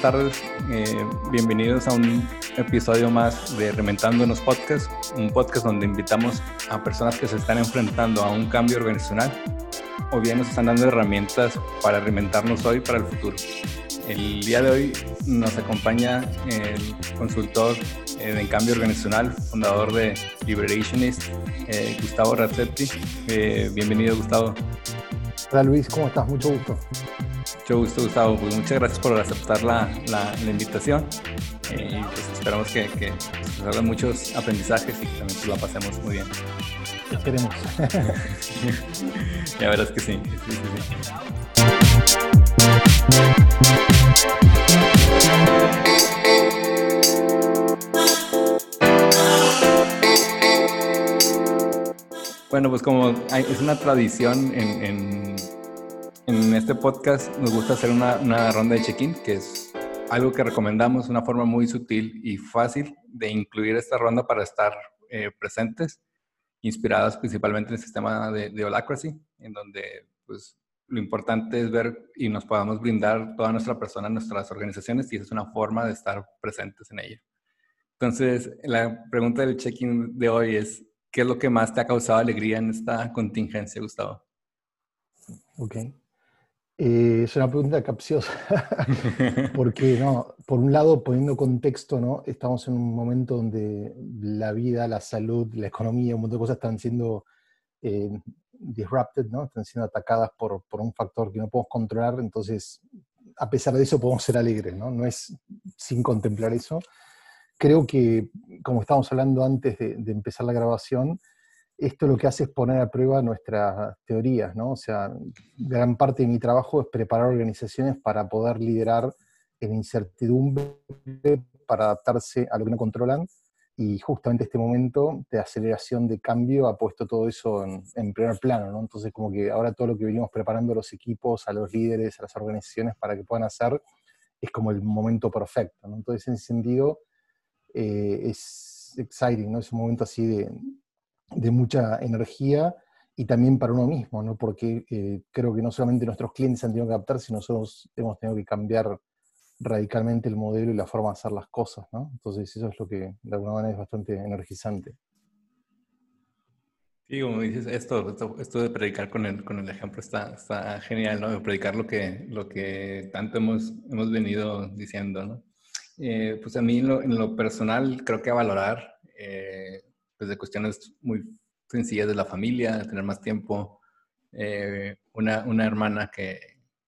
tardes. Eh, bienvenidos a un episodio más de Reventándonos Podcast, un podcast donde invitamos a personas que se están enfrentando a un cambio organizacional o bien nos están dando herramientas para reinventarnos hoy para el futuro. El día de hoy nos acompaña el consultor eh, en cambio organizacional, fundador de Liberationist, eh, Gustavo Razzetti. bienvenido, Gustavo. Hola Luis, ¿cómo estás? Mucho gusto. Mucho gusto, Gustavo. Pues muchas gracias por aceptar la, la, invitación. Eh, y pues esperamos que, que nos hagan muchos aprendizajes y que también pues la pasemos muy bien. Esperemos. ya verás que sí. sí, sí, Bueno, pues como hay, es una tradición en, en en este podcast nos gusta hacer una, ronda de check-in, que es algo que recomendamos, una forma muy sutil y fácil de incluir esta ronda para estar eh, presentes, inspiradas principalmente en el sistema de, de Holacracy, en donde pues, lo importante es ver y nos podamos brindar toda nuestra persona, nuestras organizaciones, y esa es una forma de estar presentes en ello. Entonces, la pregunta del check-in de hoy es, ¿qué es lo que más te ha causado alegría en esta contingencia, Gustavo? Ok. Eh, es una pregunta capciosa, porque no, por un lado, poniendo contexto, ¿no? estamos en un momento donde la vida, la salud, la economía, un montón de cosas están siendo eh, disrupted, ¿no? están siendo atacadas por, por, un factor que no podemos controlar, entonces, a pesar de eso, podemos ser alegres, ¿no? no es sin contemplar eso. Creo que, como estábamos hablando antes de, de empezar la grabación, esto lo que hace es poner a prueba nuestras teorías, ¿no? O sea, gran parte de mi trabajo es preparar organizaciones para poder liderar en incertidumbre, para adaptarse a lo que no controlan, y justamente este momento de aceleración de cambio ha puesto todo eso en, primer plano, ¿no? Entonces, como que ahora todo lo que venimos preparando a los equipos, a los líderes, a las organizaciones para que puedan hacer, es como el momento perfecto, ¿no? Entonces, en ese sentido, eh, es exciting, ¿no? Es un momento así de, de mucha energía y también para uno mismo, ¿no? porque eh, creo que no solamente nuestros clientes han tenido que adaptar, sino nosotros hemos tenido que cambiar radicalmente el modelo y la forma de hacer las cosas. ¿no? Entonces eso es lo que de alguna manera es bastante energizante. Sí, como dices, esto, esto, de predicar con el, con el ejemplo está, está genial, ¿no? Predicar lo que, lo que tanto hemos, hemos venido diciendo, ¿no? Eh, pues a mí en lo, personal creo que a valorar eh, pues, de cuestiones muy sencillas de la familia, de tener más tiempo. Eh, una, una, hermana que,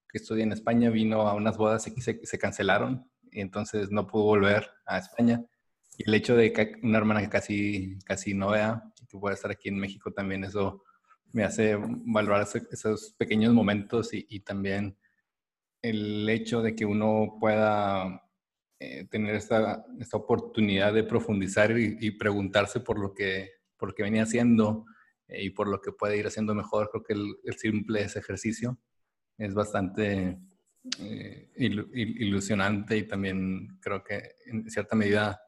que, estudia en España vino a unas bodas y se, se, cancelaron y entonces no pudo volver a España. Y el hecho de que una hermana que casi, casi no vea y que pueda estar aquí en México también, eso me hace valorar esos pequeños momentos y, y también el hecho de que uno pueda eh, tener esta, esta, oportunidad de profundizar y, preguntarse por lo que, por lo que venía haciendo eh, y por lo que puede ir haciendo mejor. Creo que el, simple ese ejercicio es bastante eh, ilusionante y también creo que en cierta medida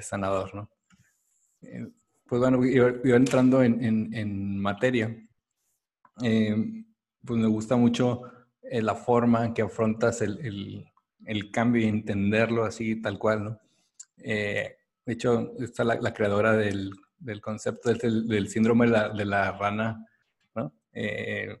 sanador. ¿no? pues bueno, yo, entrando en, en, en materia, pues me gusta mucho la forma en que afrontas el el cambio y entenderlo así tal cual, ¿no? Eh, de hecho, está la, creadora del, concepto del, síndrome de la, rana, ¿no? Eh,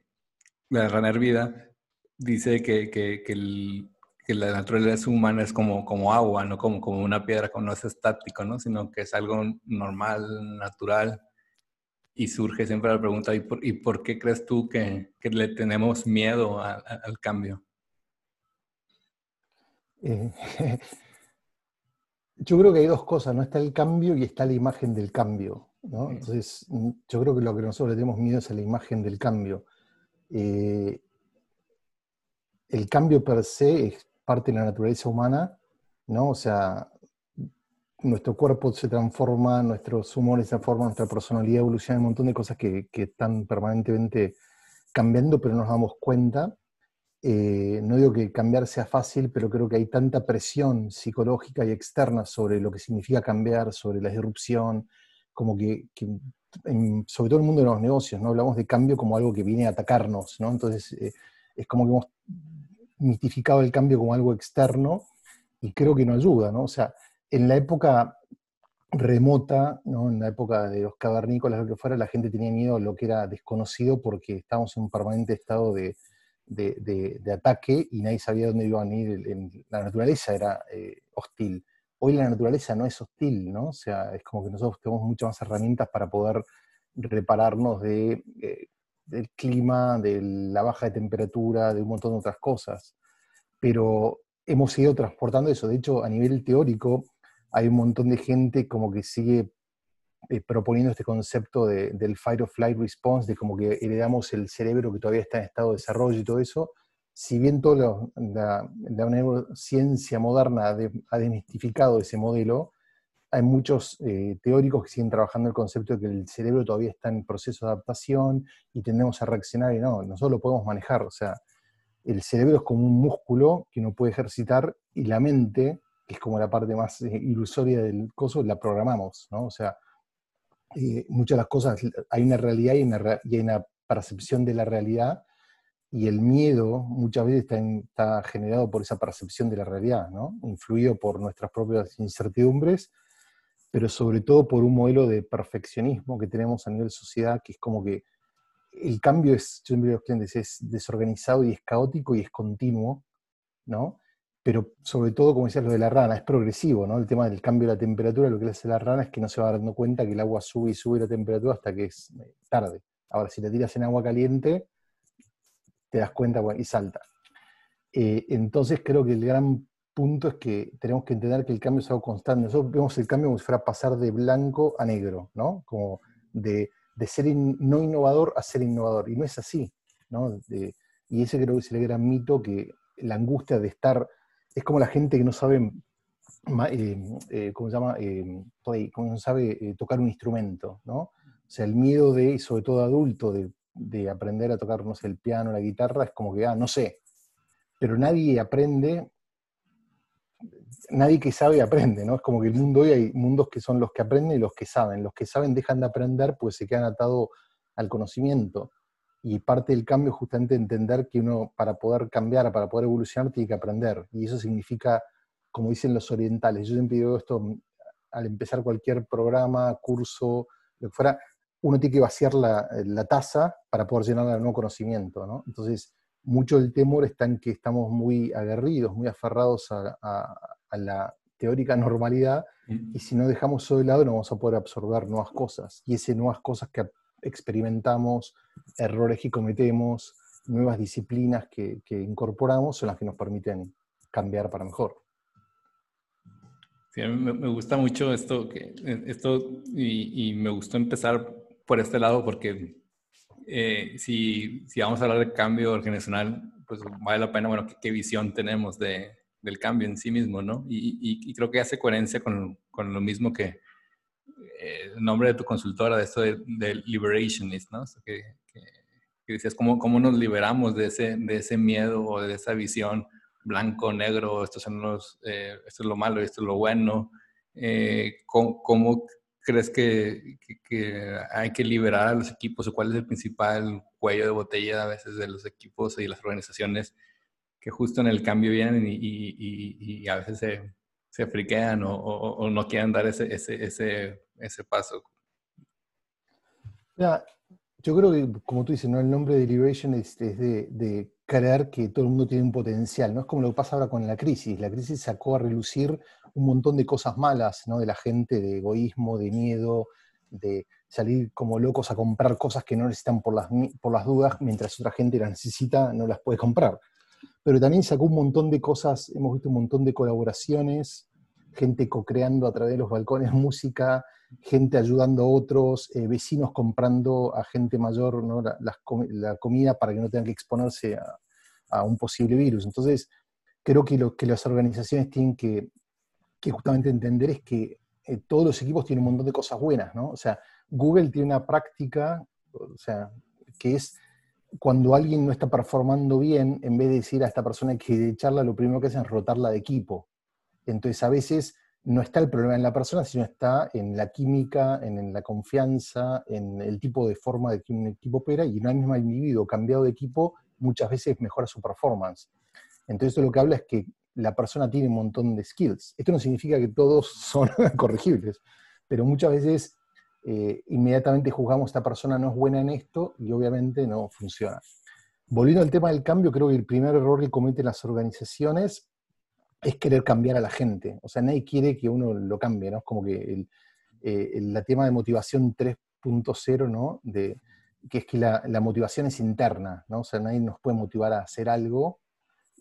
la rana hervida, dice que, la naturaleza humana es como, como agua, no como, como una piedra, no es estático, ¿no? Sino que es algo normal, natural, y surge siempre la pregunta, ¿y por, y por qué crees tú que, le tenemos miedo al cambio? Eh, yo creo que hay dos cosas, ¿no? Está el cambio y está la imagen del cambio, ¿no? Entonces, mm, yo creo que lo que nosotros le tenemos miedo es a la imagen del cambio. Eh, el cambio per se es parte de la naturaleza humana, ¿no? O sea, nuestro cuerpo se transforma, nuestros humores se transforman, nuestra personalidad evoluciona, un montón de cosas que, que están permanentemente cambiando, pero no nos damos cuenta. Eh, no digo que cambiar sea fácil, pero creo que hay tanta presión psicológica y externa sobre lo que significa cambiar, sobre la disrupción, como que, sobre todo en el mundo de los negocios, ¿no? Hablamos de cambio como algo que viene a atacarnos, ¿no? Entonces, eh, es como que hemos mitificado el cambio como algo externo y creo que no ayuda, ¿no? O sea, en la época remota, ¿no? en la época de los cavernícolas, lo que fuera, la gente tenía miedo a lo que era desconocido porque estábamos en un permanente estado de, de, ataque y nadie sabía dónde iban a ir. la naturaleza era eh, hostil. Hoy la naturaleza no es hostil, ¿no? O sea, es como que nosotros tenemos muchas más herramientas para poder repararnos de, eh, del clima, de la baja de temperatura, de un montón de otras cosas. Pero hemos ido transportando eso. De hecho, a nivel teórico, hay un montón de gente como que sigue eh, proponiendo este concepto del fight of flight response, de como que heredamos el cerebro que todavía está en estado de desarrollo y todo eso, si bien toda la, neurociencia moderna ha, demistificado ese modelo, hay muchos eh, teóricos que siguen trabajando el concepto de que el cerebro todavía está en proceso de adaptación y tendemos a reaccionar y no, nosotros lo podemos manejar, o sea, el cerebro es como un músculo que uno puede ejercitar y la mente, que es como la parte más eh, ilusoria del coso, la programamos, ¿no? O sea, eh, muchas de las cosas, hay una realidad y, hay una percepción de la realidad, y el miedo muchas veces está, generado por esa percepción de la realidad, ¿no? influido por nuestras propias incertidumbres, pero sobre todo por un modelo de perfeccionismo que tenemos a nivel sociedad, que es como que el cambio es, yo siempre digo es desorganizado y es caótico y es continuo, ¿no? Pero sobre todo, como decías, lo de la rana, es progresivo, ¿no? El tema del cambio de la temperatura, lo que le hace la rana es que no se va dando cuenta que el agua sube y sube la temperatura hasta que es eh, tarde. Ahora, si la tiras en agua caliente, te das cuenta y salta. Eh, entonces, creo que el gran punto es que tenemos que entender que el cambio es algo constante. Nosotros vemos el cambio como si fuera pasar de blanco a negro, ¿no? Como de, ser no innovador a ser innovador. Y no es así, ¿no? y ese creo que es el gran mito que la angustia de estar es como la gente que no sabe, eh, eh, ¿cómo se llama? Eh, no sabe tocar un instrumento, ¿no? O sea, el miedo de, sobre todo adulto, de, aprender a tocar, no sé, el piano, la guitarra, es como que, ah, no sé. Pero nadie aprende, nadie que sabe aprende, ¿no? Es como que el mundo hoy hay mundos que son los que aprenden y los que saben. Los que saben dejan de aprender, pues se quedan atados al conocimiento. Y parte del cambio es justamente entender que uno para poder cambiar, para poder evolucionar, tiene que aprender. Y eso significa, como dicen los orientales, yo siempre digo esto al empezar cualquier programa, curso, lo que fuera, uno tiene que vaciar la, la taza para poder llenarla de nuevo conocimiento. ¿no? Entonces, mucho del temor está en que estamos muy aguerridos, muy aferrados a, a, la teórica normalidad, y si no dejamos eso de lado no vamos a poder absorber nuevas cosas. Y esas nuevas cosas que experimentamos, errores que cometemos, nuevas disciplinas que, incorporamos son las que nos permiten cambiar para mejor. Sí, me, gusta mucho esto, que, esto y, me gustó empezar por este lado porque eh, si, si, vamos a hablar de cambio organizacional, pues vale la pena, bueno, qué, visión tenemos de, del cambio en sí mismo, ¿no? Y, creo que hace coherencia con, con lo mismo que, eh, el nombre de tu consultora, de esto de, liberationist, ¿no? que, que, decías, ¿cómo, ¿cómo, nos liberamos de ese, de ese miedo o de esa visión blanco, negro, esto, son los, eh, esto es lo malo y esto es lo bueno? Eh, ¿cómo, crees que, que, hay que liberar a los equipos o cuál es el principal cuello de botella a veces de los equipos y las organizaciones que justo en el cambio vienen y, y, y a veces se, se friquean o, no quieren dar ese, ese, ese, ese paso. yo creo que, como tú dices, ¿no? el nombre de Liberation es, de, creer que todo el mundo tiene un potencial. No es como lo que pasa ahora con la crisis. La crisis sacó a relucir un montón de cosas malas ¿no? de la gente, de egoísmo, de miedo, de salir como locos a comprar cosas que no necesitan por las, por las dudas, mientras otra gente las necesita, no las puede comprar pero también sacó un montón de cosas, hemos visto un montón de colaboraciones, gente co-creando a través de los balcones música, gente ayudando a otros, eh, vecinos comprando a gente mayor la, comida para que no tengan que exponerse a, un posible virus. Entonces, creo que lo que las organizaciones tienen que, justamente entender es que eh, todos los equipos tienen un montón de cosas buenas, ¿no? O sea, Google tiene una práctica, o sea, que es cuando alguien no está performando bien, en vez de decir a esta persona que echarla, lo primero que hacen es rotarla de equipo. Entonces, a veces no está el problema en la persona, sino está en la química, en, la confianza, en el tipo de forma de que un equipo opera, y no hay mismo individuo cambiado de equipo muchas veces mejora su performance. Entonces, lo que habla es que la persona tiene un montón de skills. Esto no significa que todos son corregibles, pero muchas veces eh, inmediatamente juzgamos esta persona no es buena en esto y obviamente no funciona. Volviendo al tema del cambio, creo que el primer error que cometen las organizaciones es querer cambiar a la gente. O sea, nadie quiere que uno lo cambie, ¿no? Es como que el, eh, tema de motivación 3.0, ¿no? De, que es que la, la, motivación es interna, ¿no? O sea, nadie nos puede motivar a hacer algo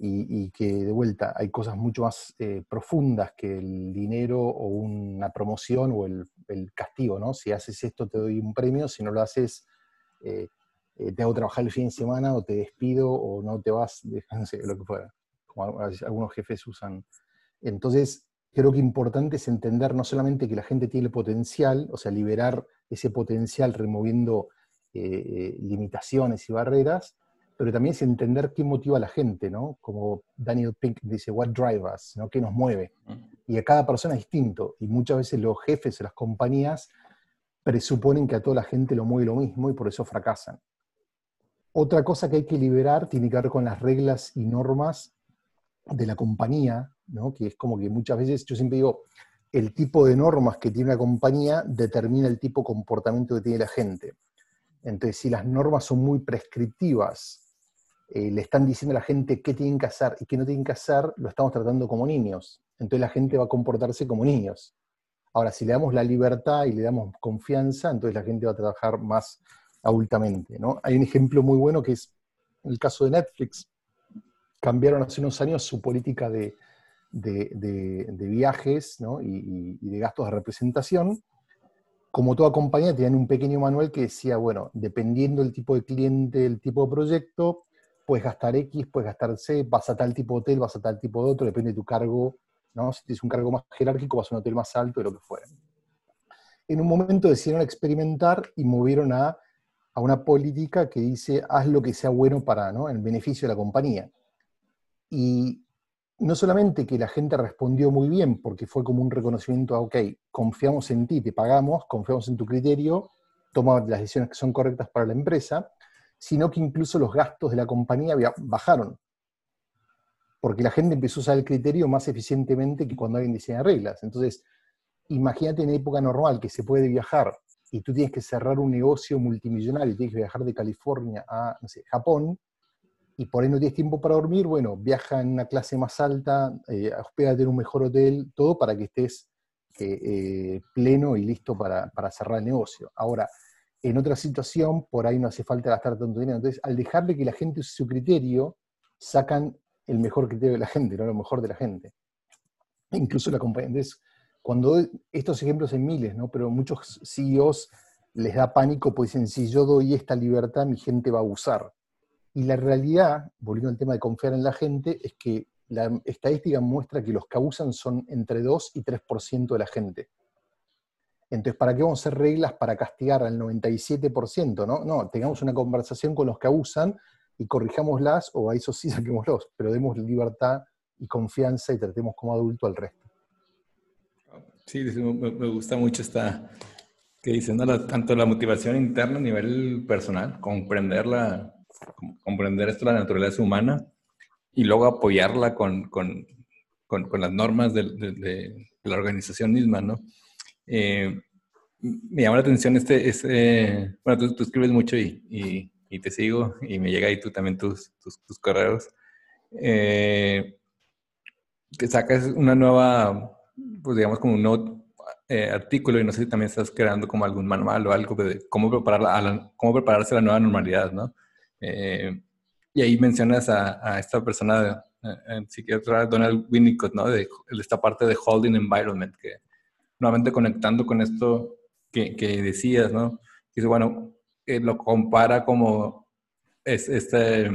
y, que de vuelta hay cosas mucho más eh, profundas que el dinero o una promoción o el, castigo, ¿no? Si haces esto te doy un premio, si no lo haces eh, te hago trabajar el fin de semana o te despido o no te vas, no sé, lo que fuera, como algunos jefes usan. Entonces, creo que importante es entender no solamente que la gente tiene potencial, o sea, liberar ese potencial removiendo limitaciones y barreras, pero también es entender qué motiva a la gente, ¿no? Como Daniel Pink dice, what drives us, ¿no? ¿Qué nos mueve? Y a cada persona es distinto, y muchas veces los jefes de las compañías presuponen que a toda la gente lo mueve lo mismo y por eso fracasan. Otra cosa que hay que liberar tiene que ver con las reglas y normas de la compañía, ¿no? que es como que muchas veces, yo siempre digo, el tipo de normas que tiene una compañía determina el tipo de comportamiento que tiene la gente. Entonces, si las normas son muy prescriptivas eh, le están diciendo a la gente qué tienen que hacer y qué no tienen que hacer, lo estamos tratando como niños. Entonces la gente va a comportarse como niños. Ahora, si le damos la libertad y le damos confianza, entonces la gente va a trabajar más adultamente. ¿no? Hay un ejemplo muy bueno que es el caso de Netflix. Cambiaron hace unos años su política de, viajes y, y, de gastos de representación. Como toda compañía, tenían un pequeño manual que decía, bueno, dependiendo del tipo de cliente, el tipo de proyecto, puedes gastar X, puedes gastar C, vas a tal tipo de hotel, vas a tal tipo de otro, depende de tu cargo, ¿no? Si tienes un cargo más jerárquico, vas a un hotel más alto, de lo que fuera. En un momento decidieron experimentar y movieron a, a una política que dice, haz lo que sea bueno para, ¿no? El beneficio de la compañía. Y no solamente que la gente respondió muy bien, porque fue como un reconocimiento a, ok, confiamos en ti, te pagamos, confiamos en tu criterio, toma las decisiones que son correctas para la empresa, sino que incluso los gastos de la compañía bajaron. Porque la gente empezó a usar el criterio más eficientemente que cuando alguien diseña reglas. Entonces, imagínate en época normal que se puede viajar y tú tienes que cerrar un negocio multimillonario, tienes que viajar de California a, no sé, Japón, y por ahí no tienes tiempo para dormir, bueno, viaja en una clase más alta, eh, hospédate en un mejor hotel, todo para que estés eh, pleno y listo para, cerrar el negocio. Ahora, en otra situación, por ahí no hace falta gastar tanto dinero. Entonces, al dejarle que la gente use su criterio, sacan el mejor criterio de la gente, no lo mejor de la gente. Incluso la compañía. Entonces, cuando estos ejemplos en miles, ¿no? Pero muchos CEOs les da pánico, pues dicen, si yo doy esta libertad, mi gente va a abusar. Y la realidad, volviendo al tema de confiar en la gente, es que la estadística muestra que los que abusan son entre 2 y 3% de la gente. Entonces, ¿para qué vamos a hacer reglas para castigar al 97%? No, no, tengamos una conversación con los que abusan y corrijámoslas, o a esos sí saquémoslos, pero demos libertad y confianza y tratemos como adulto al resto. Sí, me gusta mucho esta que diciendo tanto la motivación interna a nivel personal, comprenderla, comprender esto la naturaleza humana y luego apoyarla con, con, con, las normas de, de, la organización misma, ¿no? Eh, me llama la atención este, este bueno, tú, escribes mucho y, y, te sigo y me llega ahí tú también tus, tus, correos. Eh, te sacas una nueva, pues digamos como un nuevo eh, artículo y no sé si también estás creando como algún manual o algo de cómo, preparar cómo prepararse a la nueva normalidad, ¿no? Y ahí mencionas a, a esta persona, en psiquiatra Donald Winnicott, ¿no? De, de, esta parte de holding environment, que nuevamente conectando con esto que, que decías, ¿no? Dice, bueno, eh, lo compara como es, este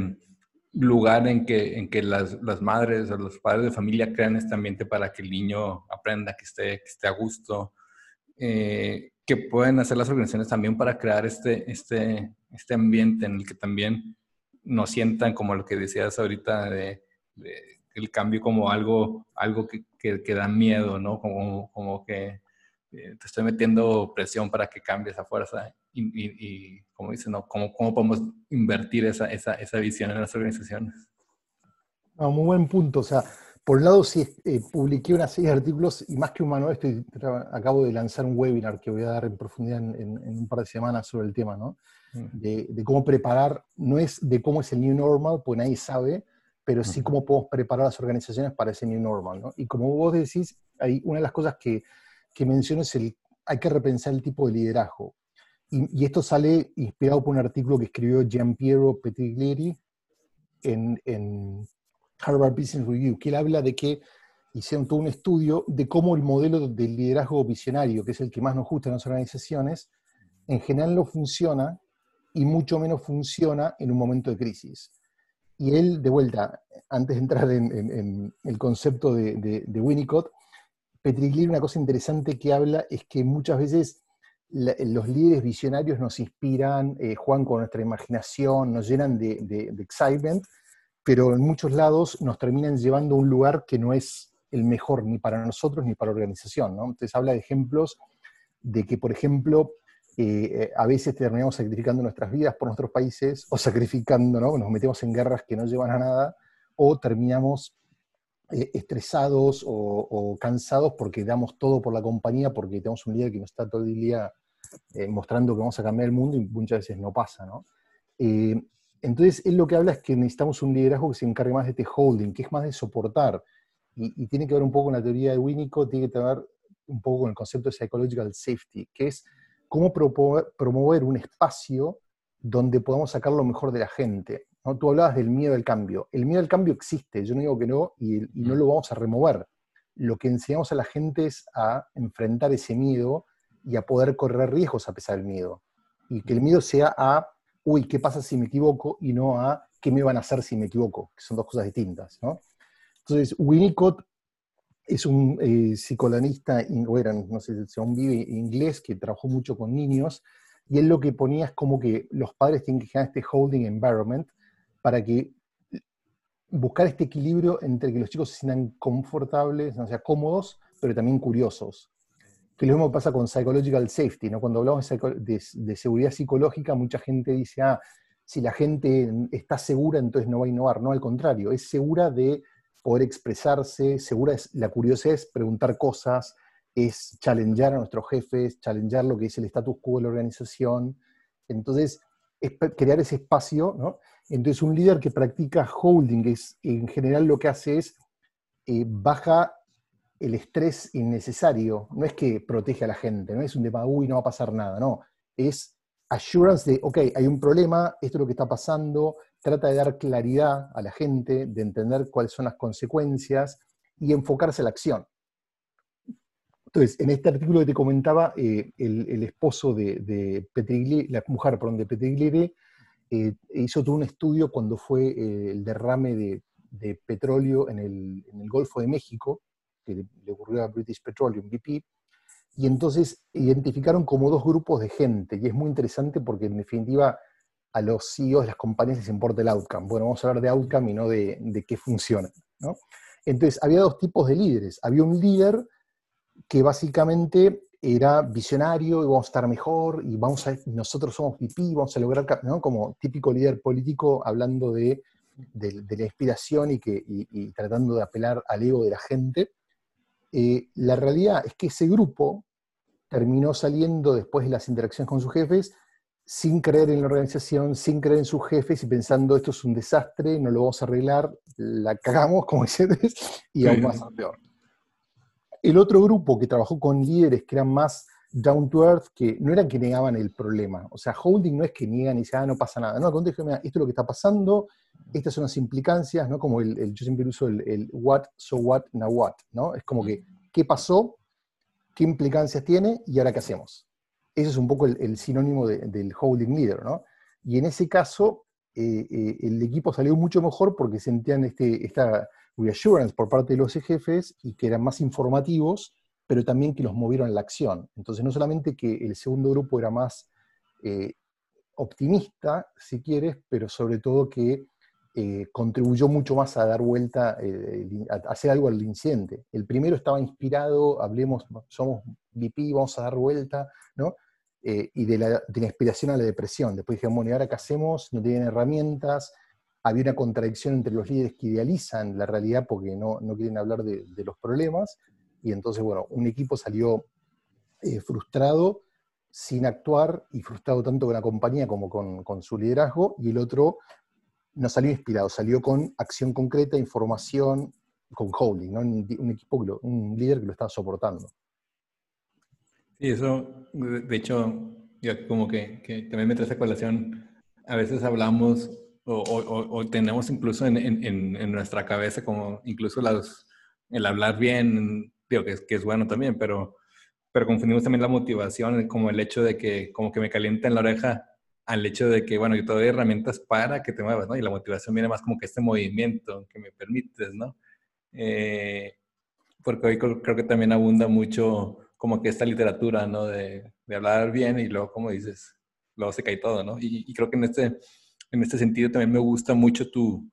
lugar en que, en que las, las, madres o los padres de familia crean este ambiente para que el niño aprenda, que esté, que esté a gusto, eh, que pueden hacer las organizaciones también para crear este, este, este ambiente en el que también nos sientan como lo que decías ahorita de, el cambio como algo, algo que, que, da miedo, ¿no? Como, como que eh, te estoy metiendo presión para que cambies a fuerza y, como dicen, ¿no? ¿Cómo, ¿Cómo, podemos invertir esa, esa, esa visión en las organizaciones? Muy buen punto. O sea, por un lado, sí, eh, publiqué una serie de artículos y más que un manual, estoy, acabo de lanzar un webinar que voy a dar en profundidad en, un par de semanas sobre el tema, ¿no? Mm. De, de, cómo preparar, no es de cómo es el new normal, pues nadie sabe, pero sí cómo podemos preparar las organizaciones para ese new normal, ¿no? Y como vos decís, hay una de las cosas que, que menciono es el, hay que repensar el tipo de liderazgo. Y, y esto sale inspirado por un artículo que escribió Gian Piero Petiglieri en, en Harvard Business Review, que él habla de que hicieron todo un estudio de cómo el modelo del liderazgo visionario, que es el que más nos gusta en las organizaciones, en general no funciona y mucho menos funciona en un momento de crisis. Y él, de vuelta, antes de entrar en, el concepto de, de, Winnicott, Petriglieri, una cosa interesante que habla es que muchas veces los líderes visionarios nos inspiran, eh, juegan con nuestra imaginación, nos llenan de, de excitement, pero en muchos lados nos terminan llevando a un lugar que no es el mejor ni para nosotros ni para la organización. ¿no? Entonces habla de ejemplos de que, por ejemplo, eh, eh, a veces terminamos sacrificando nuestras vidas por nuestros países o sacrificando, ¿no? nos metemos en guerras que no llevan a nada o terminamos eh, estresados o, cansados porque damos todo por la compañía porque tenemos un líder que nos está todo el día mostrando que vamos a cambiar el mundo y muchas veces no pasa. ¿no? Entonces, él lo que habla es que necesitamos un liderazgo que se encargue más de este holding, que es más de soportar. Y, tiene que ver un poco con la teoría de Winnicott, tiene que ver un poco con el concepto de psychological safety, que es cómo promover un espacio donde podamos sacar lo mejor de la gente. ¿no? Tú hablabas del miedo al cambio. El miedo al cambio existe, yo no digo que no, y, y no lo vamos a remover. Lo que enseñamos a la gente es a enfrentar ese miedo y a poder correr riesgos a pesar del miedo. Y que el miedo sea a uy, ¿qué pasa si me equivoco? Y no a qué me van a hacer si me equivoco, que son dos cosas distintas. ¿no? Entonces, Winnicott es un eh, psicoanalista, o era, no sé si aún vive inglés, que trabajó mucho con niños, y él lo que ponía es como que los padres tienen que generar este holding environment para que buscar este equilibrio entre que los chicos se sientan confortables, o sea, cómodos, pero también curiosos que lo mismo pasa con psychological safety, ¿no? Cuando hablamos de, seguridad psicológica, mucha gente dice, ah, si la gente está segura, entonces no va a innovar. No, al contrario, es segura de poder expresarse, segura es, la curiosidad es preguntar cosas, es challengear a nuestros jefes, challengear lo que es el status quo de la organización. Entonces, es crear ese espacio, ¿no? Entonces, un líder que practica holding, es, en general lo que hace es eh, baja el estrés innecesario no es que protege a la gente, no es un tema, uy, no va a pasar nada, no, es assurance de, ok, hay un problema, esto es lo que está pasando, trata de dar claridad a la gente, de entender cuáles son las consecuencias y enfocarse a la acción. Entonces, en este artículo que te comentaba, eh, el, esposo de, de la mujer, perdón, de Petrigliere, eh, hizo todo un estudio cuando fue eh, el derrame de, petróleo en el, en el Golfo de México, que le ocurrió a British Petroleum, BP, y entonces identificaron como dos grupos de gente, y es muy interesante porque en definitiva a los CEOs de las compañías les importa el outcome. Bueno, vamos a hablar de outcome y no de, de qué funciona. ¿no? Entonces, había dos tipos de líderes. Había un líder que básicamente era visionario y vamos a estar mejor y vamos a, nosotros somos VP, vamos a lograr, ¿no? como típico líder político hablando de, de, la inspiración y, que, y tratando de apelar al ego de la gente. Eh, la realidad es que ese grupo terminó saliendo después de las interacciones con sus jefes sin creer en la organización, sin creer en sus jefes y pensando esto es un desastre, no lo vamos a arreglar, la cagamos, como dices, y aún más peor. El otro grupo que trabajó con líderes que eran más down to earth, que no eran que negaban el problema. O sea, holding no es que niegan y dicen, ah, no pasa nada. No, al contrario, esto es lo que está pasando, estas son las implicancias, ¿no? Como el, yo siempre uso el, what, so what, now what, ¿no? Es como que, ¿qué pasó? ¿Qué implicancias tiene? ¿Y ahora qué hacemos? Ese es un poco el, sinónimo del holding leader, ¿no? Y en ese caso, eh, eh, el equipo salió mucho mejor porque sentían este, esta reassurance por parte de los jefes y que eran más informativos pero también que los movieron a la acción. Entonces, no solamente que el segundo grupo era más eh, optimista, si quieres, pero sobre todo que eh, contribuyó mucho más a dar vuelta, eh, a hacer algo al incidente. El primero estaba inspirado, hablemos, somos VP, vamos a dar vuelta, ¿no? y de la, inspiración a la depresión. Después dijimos, bueno, ¿y ahora qué hacemos? No tienen herramientas, había una contradicción entre los líderes que idealizan la realidad porque no, no quieren hablar de, los problemas, y entonces, bueno, un equipo salió eh, frustrado, sin actuar, y frustrado tanto con la compañía como con, su liderazgo, y el otro no salió inspirado, salió con acción concreta, información, con holding, ¿no? un, equipo, un líder que lo estaba soportando. Sí, eso, de hecho, yo como que, que también me trae esa colación. A veces hablamos o, tenemos incluso en, en, nuestra cabeza como incluso las, el hablar bien, digo que es, que es bueno también, pero, pero confundimos también la motivación como el hecho de que como que me calienta en la oreja al hecho de que, bueno, yo te doy herramientas para que te muevas, ¿no? Y la motivación viene más como que este movimiento que me permites, ¿no? Eh, porque hoy creo que también abunda mucho como que esta literatura, ¿no? De, de hablar bien y luego, como dices, luego se cae todo, ¿no? Y, y creo que en este, en este sentido también me gusta mucho tu,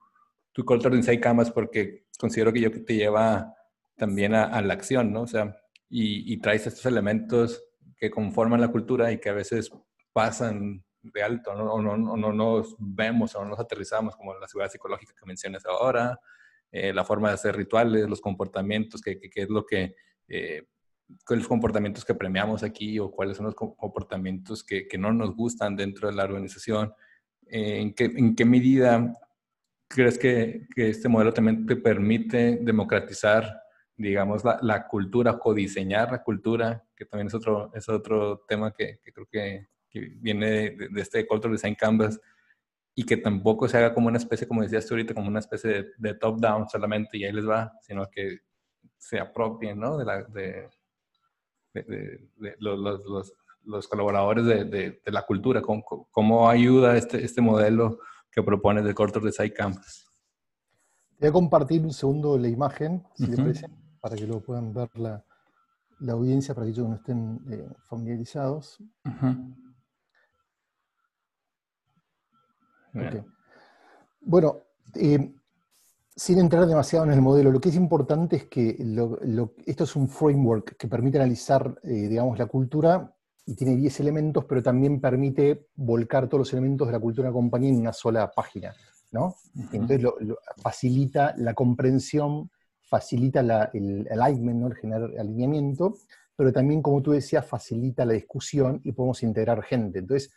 tu culture de Inside Canvas porque considero que yo que te lleva también a, la acción, ¿no? O sea, y, y, traes estos elementos que conforman la cultura y que a veces pasan de alto, ¿no? O no, no, nos vemos o no nos aterrizamos, como la seguridad psicológica que mencionas ahora, eh, la forma de hacer rituales, los comportamientos, que, que, es lo que, eh, los comportamientos que premiamos aquí o cuáles son los comportamientos que, que no nos gustan dentro de la organización. ¿en, qué, ¿en, qué, medida crees que, que, este modelo también te permite democratizar, digamos, la, la cultura, codiseñar la cultura, que también es otro, es otro tema que, que creo que, viene de, este Cultural Design Canvas y que tampoco se haga como una especie, como decías tú ahorita, como una especie de, top-down solamente y ahí les va, sino que se apropien, ¿no? De, la, de, de los, los, los colaboradores de, de, la cultura? ¿Cómo, ¿Cómo, ayuda este, este modelo que propones de Cortos de Side Campus? Voy a compartir un segundo la imagen, si parece, para que lo puedan ver la, la audiencia, para que ellos no estén eh, familiarizados. Bueno, eh, sin entrar demasiado en el modelo, lo que es importante es que esto es un framework que permite analizar, eh, digamos, la cultura y tiene 10 elementos, pero también permite volcar todos los elementos de la cultura de la compañía en una sola página, ¿no? Entonces facilita la comprensión, facilita el alignment, ¿no? el generar alineamiento, pero también, como tú decías, facilita la discusión y podemos integrar gente. Entonces,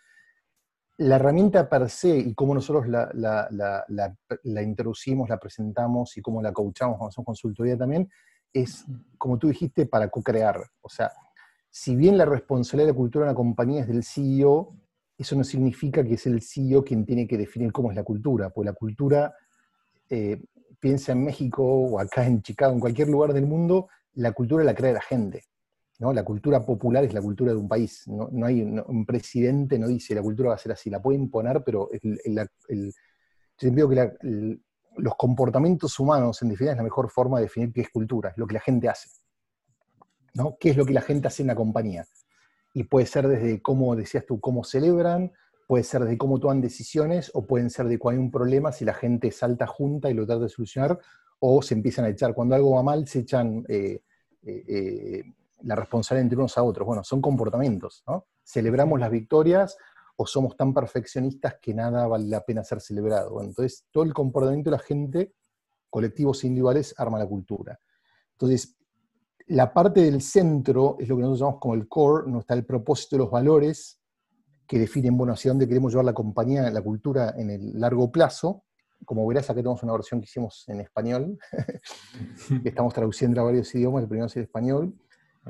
la herramienta per se y cómo nosotros la, la, introducimos, la presentamos y cómo la coachamos cuando hacemos consultoría también, es, como tú dijiste, para co-crear. O sea, si bien la responsabilidad de la cultura de una compañía es del CEO, eso no significa que es el CEO quien tiene que definir cómo es la cultura, porque la cultura, eh, piensa en México o acá en Chicago, en cualquier lugar del mundo, la cultura la crea la gente. ¿No? La cultura popular es la cultura de un país. No, hay un presidente no dice la cultura va a ser así, la puede imponer, pero yo que los comportamientos humanos en definitiva es la mejor forma de definir qué es cultura, es lo que la gente hace. ¿no? ¿Qué es lo que la gente hace en la compañía? Y puede ser desde cómo, decías tú, cómo celebran, puede ser desde cómo toman decisiones, o pueden ser de cuando hay un problema, si la gente salta junta y lo trata de solucionar, o se empiezan a echar. Cuando algo va mal, se echan eh, eh, eh, la responsabilidad entre unos a otros. Bueno, son comportamientos, ¿no? Celebramos las victorias o somos tan perfeccionistas que nada vale la pena ser celebrado. entonces, todo el comportamiento de la gente, colectivos e individuales, arma la cultura. Entonces, la parte del centro es lo que nosotros llamamos como el core, no está el propósito de los valores que definen, bueno, hacia dónde queremos llevar la compañía, la cultura en el largo plazo. Como verás, aquí tenemos una versión que hicimos en español, estamos traduciendo a varios idiomas, el primero es el español.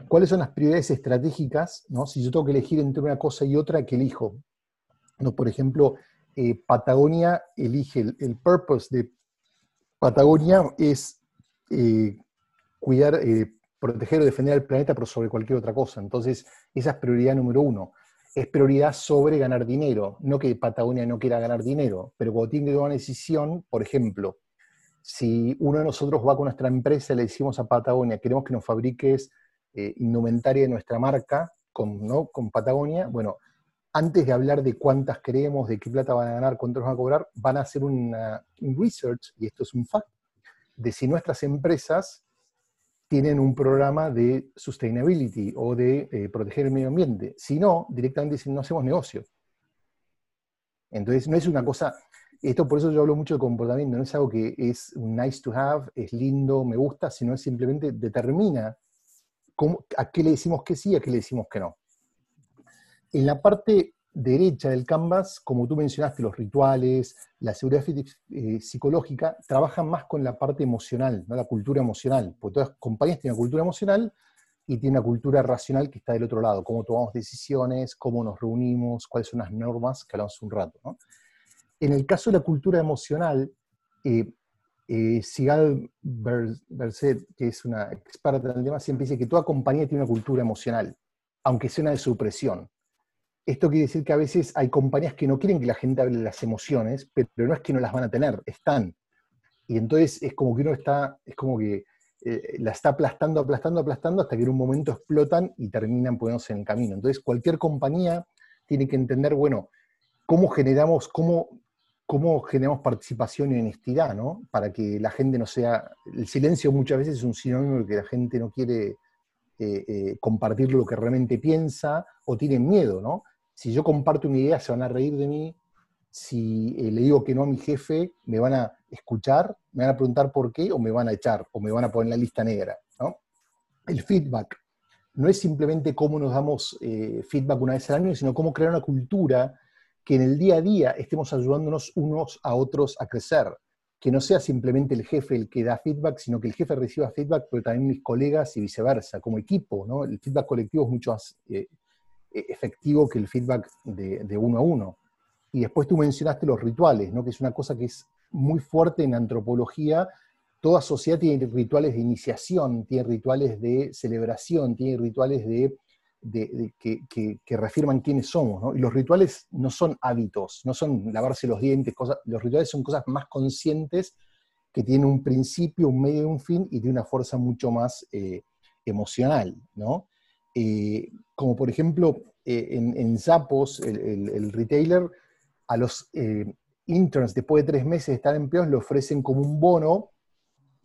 ¿Cuáles son las prioridades estratégicas? ¿no? Si yo tengo que elegir entre una cosa y otra, ¿qué elijo? ¿No? Por ejemplo, eh, Patagonia elige, el, purpose de Patagonia es eh, cuidar, eh, proteger o defender al planeta, pero sobre cualquier otra cosa. Entonces, esa es prioridad número uno. Es prioridad sobre ganar dinero. No que Patagonia no quiera ganar dinero, pero cuando tiene que tomar una decisión, por ejemplo, si uno de nosotros va con nuestra empresa y le decimos a Patagonia, queremos que nos fabriques eh, indumentaria de nuestra marca con, ¿no? con Patagonia, bueno, antes de hablar de cuántas queremos, de qué plata van a ganar, cuánto nos van a cobrar, van a hacer un research, y esto es un fact, de si nuestras empresas tienen un programa de sustainability o de eh, proteger el medio ambiente. Si no, directamente dicen, no hacemos negocio. Entonces, no es una cosa, esto por eso yo hablo mucho de comportamiento, no es algo que es nice to have, es lindo, me gusta, sino es simplemente determina a qué le decimos que sí, a qué le decimos que no. En la parte derecha del canvas, como tú mencionaste, los rituales, la seguridad eh, psicológica, trabajan más con la parte emocional, ¿no? la cultura emocional, porque todas las compañías tienen una cultura emocional y tienen una cultura racional que está del otro lado, cómo tomamos decisiones, cómo nos reunimos, cuáles son las normas que hablamos un rato. En el caso de la cultura emocional, eh, eh, Sigal Berset, que es una experta en el tema, siempre dice que toda compañía tiene una cultura emocional, aunque sea una de supresión. Esto quiere decir que a veces hay compañías que no quieren que la gente hable de las emociones, pero no es que no las van a tener, están. Y entonces es como que uno está, es como que eh, la está aplastando, aplastando, aplastando, hasta que en un momento explotan y terminan poniéndose en el camino. Entonces cualquier compañía tiene que entender, bueno, cómo generamos, cómo, cómo generamos participación y honestidad, ¿no? Para que la gente no sea, el silencio muchas veces es un sinónimo de que la gente no quiere eh, eh, compartir lo que realmente piensa o tiene miedo, ¿no? si yo comparto una idea se van a reír de mí, si eh, le digo que no a mi jefe, me van a escuchar, me van a preguntar por qué o me van a echar o me van a poner en la lista negra. El feedback no es simplemente cómo nos damos eh, feedback una vez al año, sino cómo crear una cultura que en el día a día estemos ayudándonos unos a otros a crecer. Que no sea simplemente el jefe el que da feedback, sino que el jefe reciba feedback, pero también mis colegas y viceversa, como equipo. ¿no? El feedback colectivo es mucho más eh, e-, efectivo que el feedback de, uno a uno. Y después tú mencionaste los rituales, ¿no? que es una cosa que es muy fuerte en antropología. Toda sociedad tiene rituales de iniciación, tiene rituales de celebración, tiene rituales de, que, reafirman quiénes somos. Y los rituales no son hábitos, no son lavarse los dientes, cosas, los rituales son cosas más conscientes que tienen un principio, un medio y un fin y tienen una fuerza mucho más eh, emocional. ¿no? Eh, como por ejemplo eh, en, Zappos, el, retailer, a los interns después de tres meses de estar empleados le ofrecen como un bono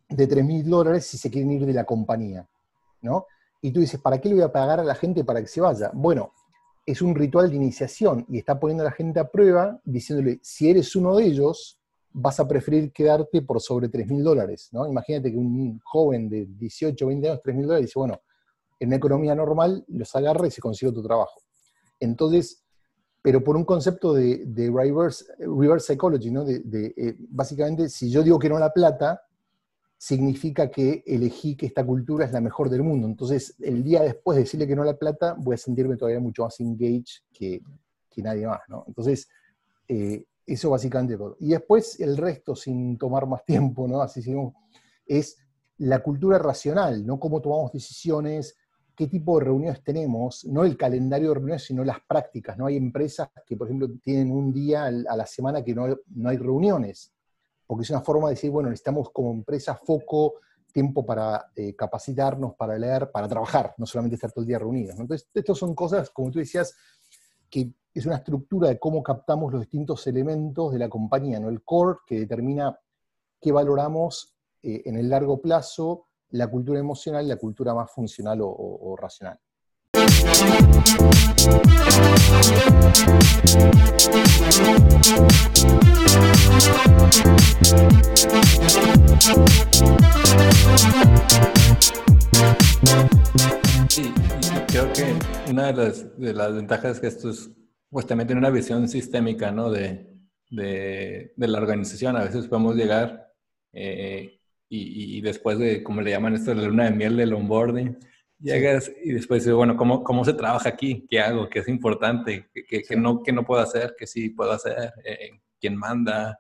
de 3 mil dólares si se quieren ir de la compañía, ¿no? Y tú dices, ¿para qué le voy a pagar a la gente para que se vaya? Bueno, es un ritual de iniciación y está poniendo a la gente a prueba diciéndole, si eres uno de ellos, vas a preferir quedarte por sobre 3 mil dólares, ¿no? Imagínate que un joven de 18, 20 años, 3 mil dólares, dice, bueno, en una economía normal los agarra y se consigue otro trabajo. Entonces, pero por un concepto de, reverse, psychology, ¿no? De, eh, básicamente, si yo digo que no la plata, significa que elegí que esta cultura es la mejor del mundo. Entonces, el día después de decirle que no la plata, voy a sentirme todavía mucho más engaged que, que nadie más, ¿no? Entonces, eh, eso básicamente todo. Y después, el resto, sin tomar más tiempo, ¿no? Así es la cultura racional, ¿no? Cómo tomamos decisiones, qué tipo de reuniones tenemos, no el calendario de reuniones, sino las prácticas. ¿no? Hay empresas que, por ejemplo, tienen un día a la semana que no, hay reuniones, porque es una forma de decir, bueno, necesitamos como empresa foco, tiempo para eh, capacitarnos, para leer, para trabajar, no solamente estar todo el día reunidos. Entonces, estas son cosas, como tú decías, que es una estructura de cómo captamos los distintos elementos de la compañía, ¿no? El core que determina qué valoramos eh, en el largo plazo, la cultura emocional y la cultura más funcional o, racional. Una de las, de las ventajas que esto es, pues también tiene una visión sistémica, ¿no? De, de, de la organización. A veces podemos llegar eh, y, después de, como le llaman esto, la luna de miel del onboarding, llegas y después dices, bueno, ¿cómo, ¿cómo se trabaja aquí? ¿Qué hago? ¿Qué es importante? ¿Qué, qué, no, qué no puedo hacer? ¿Qué sí puedo hacer? Eh, ¿Quién manda?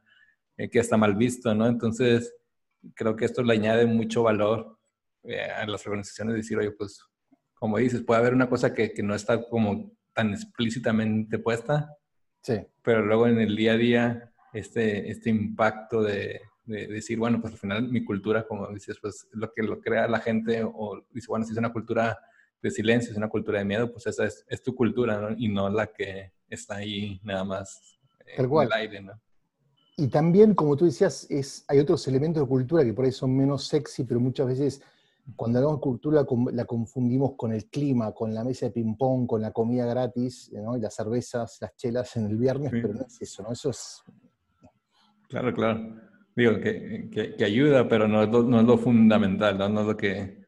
Eh, ¿Qué está mal visto? ¿no? Entonces, creo que esto le añade mucho valor eh, a las organizaciones, decir, oye, pues, como dices, puede haber una cosa que, que no está como tan explícitamente puesta, sí. pero luego en el día a día, este, este impacto de, de decir, bueno, pues al final mi cultura, como dices, pues lo que lo crea la gente, o dice, bueno, si es una cultura de silencio, es una cultura de miedo, pues esa es, es tu cultura, ¿no? Y no la que está ahí nada más en el aire, ¿no? Y también, como tú decías, es, hay otros elementos de cultura que por ahí son menos sexy, pero muchas veces cuando hablamos de cultura la confundimos con el clima, con la mesa de ping-pong, con la comida gratis, ¿no? y las cervezas, las chelas en el viernes, pero no es eso, ¿no? Eso es... Claro, claro. Digo, que, que, ayuda, pero no es, lo, no es lo fundamental, ¿no? no es lo que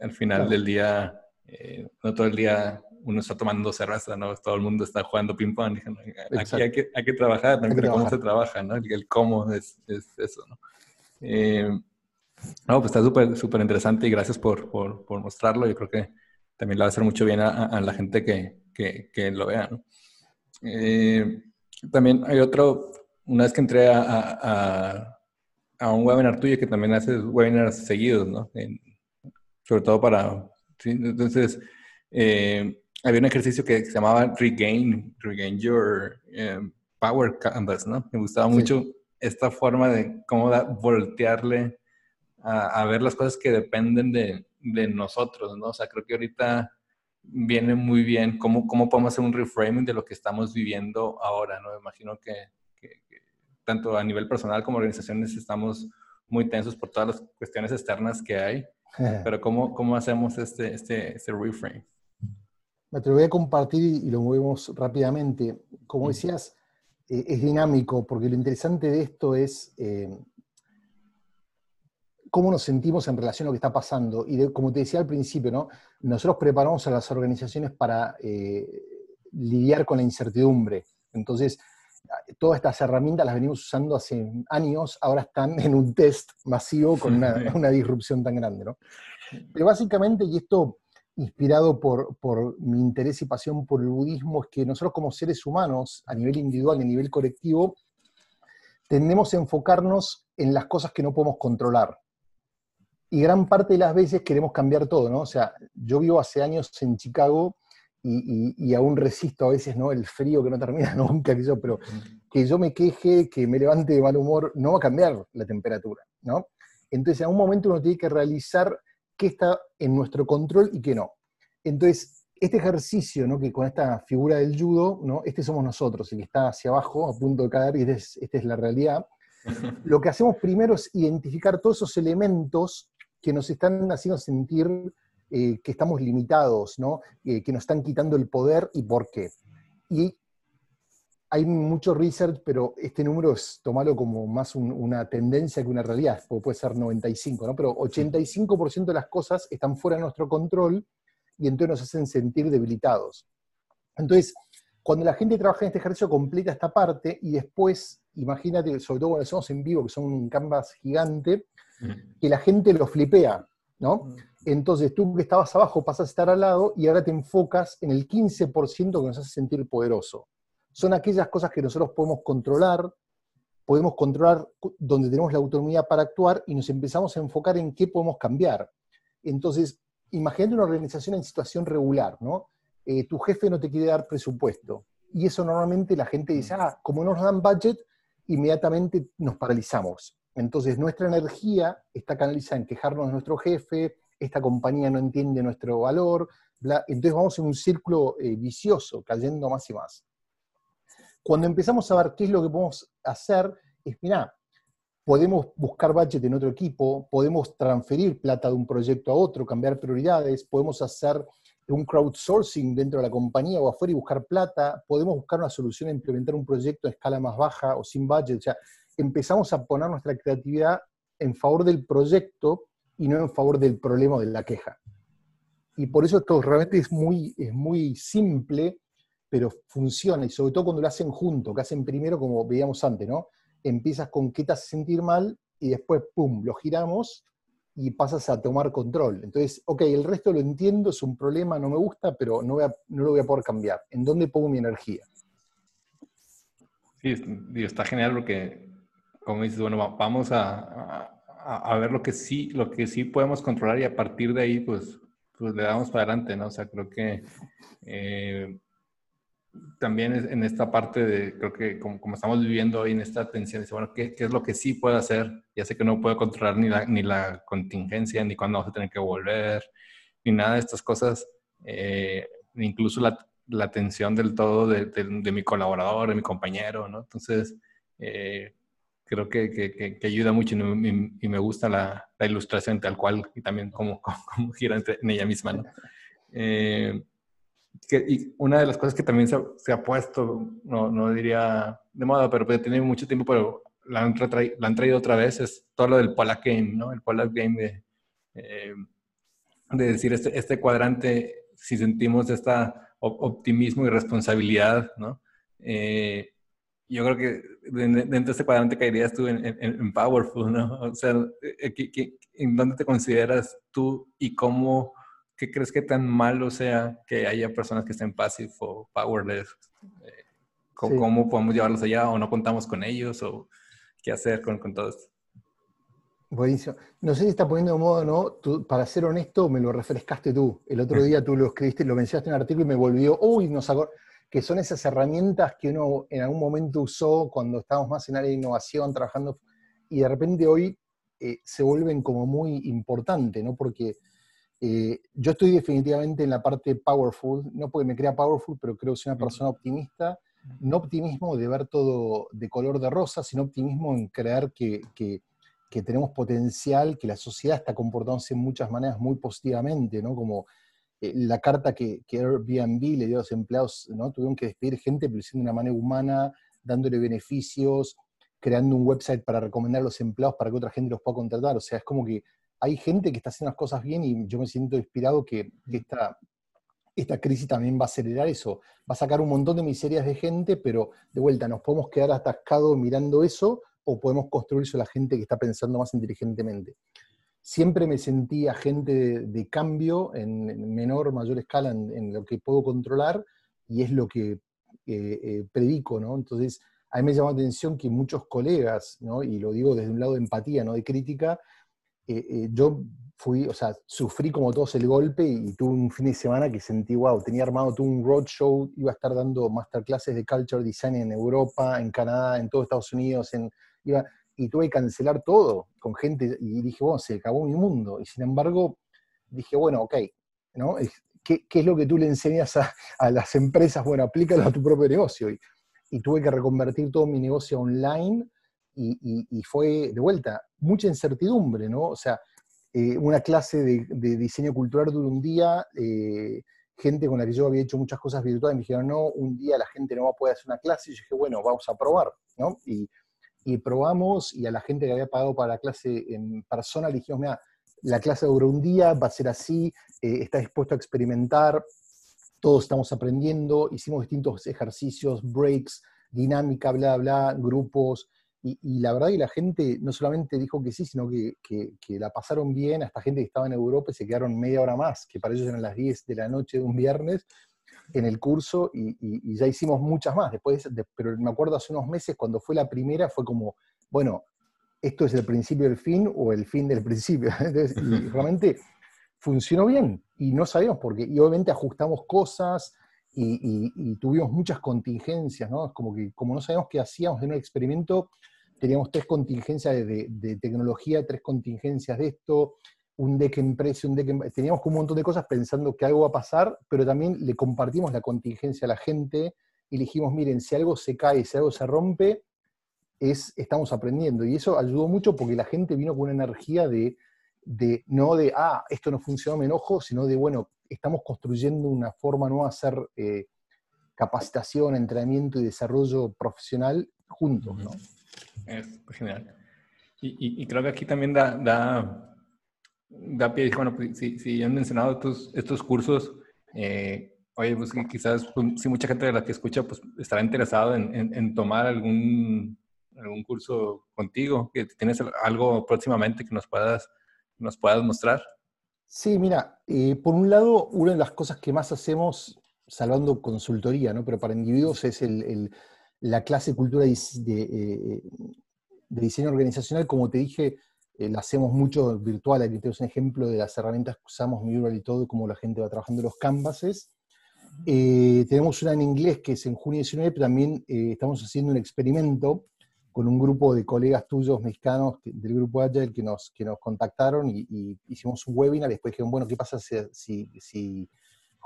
al final del día, eh, no todo el día uno está tomando cerveza, ¿no? Todo el mundo está jugando ping-pong. Aquí hay que, hay que trabajar, ¿no? Pero cómo se trabaja, ¿no? El, cómo es, es, eso, ¿no? Eh, no, pues está súper, súper interesante y gracias por, por, por, mostrarlo. Yo creo que también le va a hacer mucho bien a, a la gente que, que, que, lo vea, ¿no? Eh, también hay otro, una vez que entré a, a, a, un webinar tuyo que también haces webinars seguidos, ¿no? sobre todo para, ¿sí? entonces, eh, había un ejercicio que se llamaba Regain, Regain Your um, Power Canvas, ¿no? Me gustaba mucho esta forma de cómo voltearle a, ver las cosas que dependen de, de, nosotros, ¿no? O sea, creo que ahorita viene muy bien cómo, cómo podemos hacer un reframing de lo que estamos viviendo ahora, ¿no? Me imagino que, tanto a nivel personal como organizaciones estamos muy tensos por todas las cuestiones externas que hay, pero ¿cómo, cómo hacemos este, este, este reframe? lo voy a compartir y lo movemos rápidamente. Como decías, eh, es dinámico, porque lo interesante de esto es eh, cómo nos sentimos en relación a lo que está pasando. Y como te decía al principio, ¿no? nosotros preparamos a las organizaciones para eh, lidiar con la incertidumbre. Entonces, todas estas herramientas las venimos usando hace años, ahora están en un test masivo con una, una disrupción tan grande. ¿no? Pero básicamente, y esto inspirado por, por, mi interés y pasión por el budismo, es que nosotros como seres humanos, a nivel individual y a nivel colectivo, tendemos a enfocarnos en las cosas que no podemos controlar. Y gran parte de las veces queremos cambiar todo, ¿no? O sea, yo vivo hace años en Chicago y, y, aún resisto a veces, ¿no? El frío que no termina nunca, que yo, pero que yo me queje, que me levante de mal humor, no va a cambiar la temperatura, ¿no? Entonces, en un momento uno tiene que realizar qué está en nuestro control y qué no. Entonces, este ejercicio, ¿no? que con esta figura del judo, ¿no? este somos nosotros, el que está hacia abajo, a punto de caer, y esta es, la realidad. Lo que hacemos primero es identificar todos esos elementos que nos están haciendo sentir eh, que estamos limitados, ¿no? Eh, que nos están quitando el poder y por qué. Y hay mucho research, pero este número es tomarlo como más una tendencia que una realidad, puede ser 95, ¿no? Pero 85% de las cosas están fuera de nuestro control y entonces nos hacen sentir debilitados. Entonces, cuando la gente trabaja en este ejercicio, completa esta parte y después, imagínate, sobre todo cuando hacemos en vivo, que son un canvas gigante, que la gente lo flipea, ¿no? Entonces tú que estabas abajo pasas a estar al lado y ahora te enfocas en el 15% que nos hace sentir poderoso son aquellas cosas que nosotros podemos controlar, podemos controlar donde tenemos la autonomía para actuar y nos empezamos a enfocar en qué podemos cambiar. Entonces, imagínate una organización en situación regular, ¿no? Eh, tu jefe no te quiere dar presupuesto. Y eso normalmente la gente dice, mm. ah, como no nos dan budget, inmediatamente nos paralizamos. Entonces nuestra energía está canalizada en quejarnos de nuestro jefe, esta compañía no entiende nuestro valor, entonces vamos en un círculo eh, vicioso, cayendo más y más. Cuando empezamos a ver qué es lo que podemos hacer, es, mira, podemos buscar budget en otro equipo, podemos transferir plata de un proyecto a otro, cambiar prioridades, podemos hacer un crowdsourcing dentro de la compañía o afuera y buscar plata, podemos buscar una solución a implementar un proyecto a escala más baja o sin budget. O sea, empezamos a poner nuestra creatividad en favor del proyecto y no en favor del problema o de la queja. Y por eso esto realmente es muy, es muy simple, pero funciona, y sobre todo cuando lo hacen junto, que hacen primero, como veíamos antes, ¿no? Empiezas con qué te hace sentir mal y después, ¡pum!, lo giramos y pasas a tomar control. Entonces, ok, el resto lo entiendo, es un problema, no me gusta, pero no, no lo voy a poder cambiar. ¿En dónde pongo mi energía? Sí, está genial porque, como dices, bueno, vamos a, a, ver lo que sí, lo que sí podemos controlar y a partir de ahí, pues, pues le damos para adelante, ¿no? O sea, creo que eh, también en esta parte de, creo que como, como estamos viviendo hoy en esta tensión, dice, bueno, ¿qué, ¿qué, es lo que sí puedo hacer? Ya sé que no puedo controlar ni la, ni la contingencia, ni cuándo vamos a tener que volver, ni nada de estas cosas, eh, incluso la, la, atención del todo de, de, mi colaborador, de mi compañero, ¿no? Entonces, eh, creo que, que, que, ayuda mucho y, me gusta la, la, ilustración tal cual y también cómo, cómo, gira en ella misma, ¿no? Eh, que, y una de las cosas que también se se ha puesto, no, no, diría de moda, pero puede tener mucho tiempo, pero la han, la han, traído otra vez, es todo lo del Polak Game, ¿no? El Polak Game de, eh, de decir este, este cuadrante, si sentimos este optimismo y responsabilidad, ¿no? Eh, yo creo que dentro de este cuadrante caerías tú en, en, Powerful, ¿no? O sea, eh, ¿en dónde te consideras tú y cómo, qué crees que tan malo sea que haya personas que estén passive o powerless? ¿Cómo, podemos llevarlos allá o no contamos con ellos o qué hacer con, con todo esto? Buenísimo. No sé si está poniendo de moda o no, para ser honesto, me lo refrescaste tú. El otro día tú lo escribiste, lo mencionaste en un artículo y me volvió, uy, nos que son esas herramientas que uno en algún momento usó cuando estábamos más en área de innovación, trabajando, y de repente hoy eh, se vuelven como muy importantes, ¿no? Porque eh, yo estoy definitivamente en la parte powerful, no porque me crea powerful, pero creo que soy una persona optimista. No optimismo de ver todo de color de rosa, sino optimismo en creer que, que que tenemos potencial, que la sociedad está comportándose en muchas maneras muy positivamente, ¿no? Como eh, la carta que, que, Airbnb le dio a los empleados, ¿no? Tuvieron que despedir gente, pero de una manera humana, dándole beneficios, creando un website para recomendar a los empleados para que otra gente los pueda contratar. O sea, es como que hay gente que está haciendo las cosas bien y yo me siento inspirado que, que esta, esta crisis también va a acelerar eso. Va a sacar un montón de miserias de gente, pero de vuelta, nos podemos quedar atascados mirando eso o podemos construirse la gente que está pensando más inteligentemente. Siempre me sentí agente de, cambio en, menor o mayor escala en, lo que puedo controlar y es lo que eh, eh, predico, ¿no? Entonces, a mí me llamó la atención que muchos colegas, ¿no? y lo digo desde un lado de empatía, no de crítica, eh, yo fui, o sea, sufrí como todos el golpe y, tuve un fin de semana que sentí, wow, tenía armado todo un roadshow, iba a estar dando masterclasses de culture design en Europa, en Canadá, en todos Estados Unidos, en, y tuve que cancelar todo con gente y dije, bueno, se acabó mi mundo. Y sin embargo, dije, bueno, ok, ¿no? ¿Qué, qué es lo que tú le enseñas a, a, las empresas? Bueno, aplícalo a tu propio negocio. Y, y tuve que reconvertir todo mi negocio online y, y, fue, de vuelta, mucha incertidumbre, ¿no? O sea, eh, una clase de, de, diseño cultural duró un día, eh, gente con la que yo había hecho muchas cosas virtuales me dijeron, no, un día la gente no va a poder hacer una clase, y yo dije, bueno, vamos a probar, ¿no? Y, y probamos y a la gente que había pagado para la clase en persona le dijimos, mira, la clase dura un día, va a ser así, eh, está dispuesto a experimentar, todos estamos aprendiendo, hicimos distintos ejercicios, breaks, dinámica, bla, bla, grupos, y, la verdad que la gente no solamente dijo que sí, sino que, que, la pasaron bien, hasta gente que estaba en Europa y se quedaron media hora más, que para ellos eran las 10 de la noche de un viernes, en el curso y, ya hicimos muchas más. Después, pero me acuerdo hace unos meses cuando fue la primera, fue como, bueno, esto es el principio del fin o el fin del principio. y realmente funcionó bien y no sabíamos por qué. Y obviamente ajustamos cosas y, tuvimos muchas contingencias, ¿no? Como que como no sabíamos qué hacíamos en un experimento, teníamos tres contingencias de, de tecnología, tres contingencias de esto, un deck en precio, un deck en... Teníamos un montón de cosas pensando que algo va a pasar, pero también le compartimos la contingencia a la gente y dijimos, miren, si algo se cae, si algo se rompe, es, estamos aprendiendo. Y eso ayudó mucho porque la gente vino con una energía de, de no de, ah, esto no funcionó, me enojo, sino de, bueno, estamos construyendo una forma nueva de hacer eh, capacitación, entrenamiento y desarrollo profesional juntos. ¿no? Es genial. Y, creo que aquí también da da pie, bueno, pues, si, si han mencionado estos, estos cursos, eh, oye, pues quizás pues, si mucha gente de la que escucha pues estará interesado en, en, tomar algún, algún curso contigo, que tienes algo próximamente que nos puedas, nos puedas mostrar. Sí, mira, eh, por un lado, una de las cosas que más hacemos, salvando consultoría, ¿no? pero para individuos, es el, el, la clase cultura de, de, eh, de diseño organizacional, como te dije, eh, la hacemos mucho virtual, aquí tenemos un ejemplo de las herramientas que usamos, Mural y todo, cómo la gente va trabajando los canvases. Eh, tenemos una en inglés que es en junio 19, pero también eh, estamos haciendo un experimento con un grupo de colegas tuyos mexicanos del grupo Agile que nos, que nos contactaron y, hicimos un webinar y después dijeron, bueno, ¿qué pasa si, si,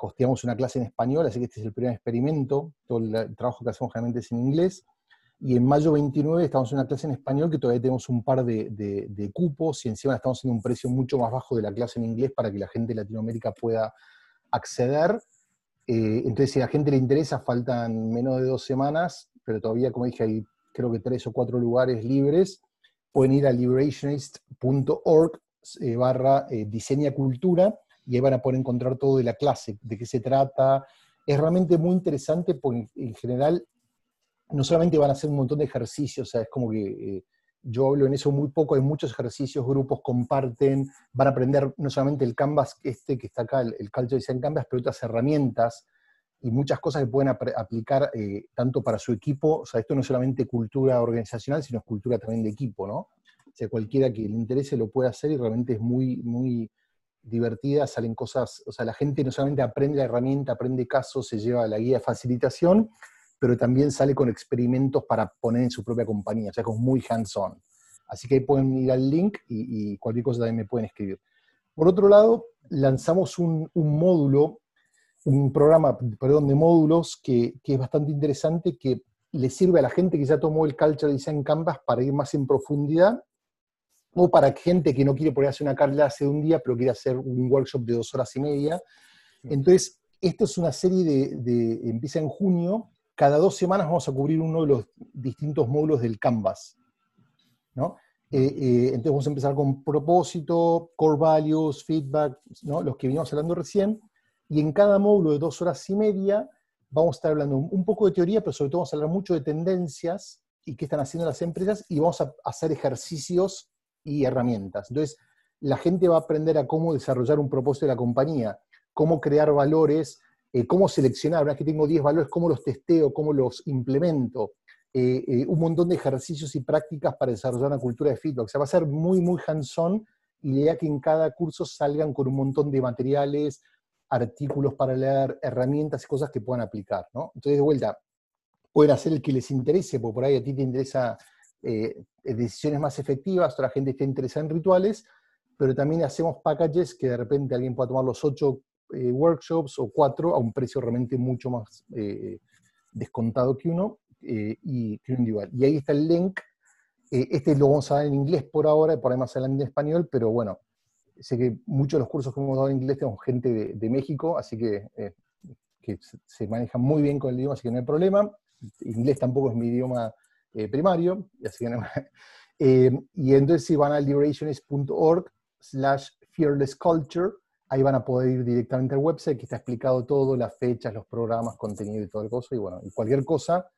hosteamos una clase en español, así que este es el primer experimento, todo el trabajo que hacemos generalmente es en inglés, y en mayo 29 estamos en una clase en español que todavía tenemos un par de, cupos y encima estamos en un precio mucho más bajo de la clase en inglés para que la gente de Latinoamérica pueda acceder. Eh, entonces, si a la gente le interesa, faltan menos de dos semanas, pero todavía, como dije, hay creo que tres o cuatro lugares libres. Pueden ir a liberationist.org eh, eh, y ahí van a poder encontrar todo de la clase, de qué se trata. Es realmente muy interesante porque en general no solamente van a hacer un montón de ejercicios, o sea, es como que eh, yo hablo en eso muy poco, hay muchos ejercicios, grupos comparten, van a aprender no solamente el Canvas este que está acá, el, el Culture Design Canvas, pero otras herramientas y muchas cosas que pueden aplicar eh, tanto para su equipo, o sea, esto no es solamente cultura organizacional, sino es cultura también de equipo, ¿no? O sea, cualquiera que le interese lo puede hacer y realmente es muy, muy divertida, salen cosas, o sea, la gente no solamente aprende la herramienta, aprende casos, se lleva la guía de facilitación, pero también sale con experimentos para poner en su propia compañía, o sea, es muy hands-on. Así que ahí pueden ir al link y, cualquier cosa también me pueden escribir. Por otro lado, lanzamos un, módulo, un programa, perdón, de módulos que, es bastante interesante, que le sirve a la gente que ya tomó el Culture Design Canvas para ir más en profundidad, o para gente que no quiere poner hacer una clase de un día, pero quiere hacer un workshop de dos horas y media. Entonces, esto es una serie de, de empieza en junio, cada dos semanas vamos a cubrir uno de los distintos módulos del Canvas. ¿no? Eh, eh, entonces vamos a empezar con propósito, core values, feedback, ¿no? los que veníamos hablando recién, y en cada módulo de dos horas y media vamos a estar hablando un poco de teoría, pero sobre todo vamos a hablar mucho de tendencias y qué están haciendo las empresas, y vamos a hacer ejercicios y herramientas. Entonces, la gente va a aprender a cómo desarrollar un propósito de la compañía, cómo crear valores, eh, cómo seleccionar, una vez que tengo 10 valores, cómo los testeo, cómo los implemento, eh, eh, un montón de ejercicios y prácticas para desarrollar una cultura de feedback. O sea, va a ser muy, muy hands-on y la idea que en cada curso salgan con un montón de materiales, artículos para leer, herramientas y cosas que puedan aplicar, ¿no? Entonces, de vuelta, pueden hacer el que les interese, porque por ahí a ti te interesa decisiones más efectivas, otra gente está interesada en rituales, pero también hacemos packages que de repente alguien pueda tomar los ocho eh, workshops o cuatro a un precio realmente mucho más eh, descontado que uno eh, y que un individual. Y ahí está el link. este lo vamos a dar en inglés por ahora, por ahí más adelante en español, pero bueno, sé que muchos de los cursos que hemos dado en inglés tenemos gente de, México, así que, que se manejan muy bien con el idioma, así que no hay problema. Inglés tampoco es mi idioma primario, así que no, y entonces si van a liberationist.org slash fearless culture, Ahí van a poder ir directamente al website que está explicado todo, las fechas, los programas, contenido y todo el cosa. Y bueno, y cualquier cosa,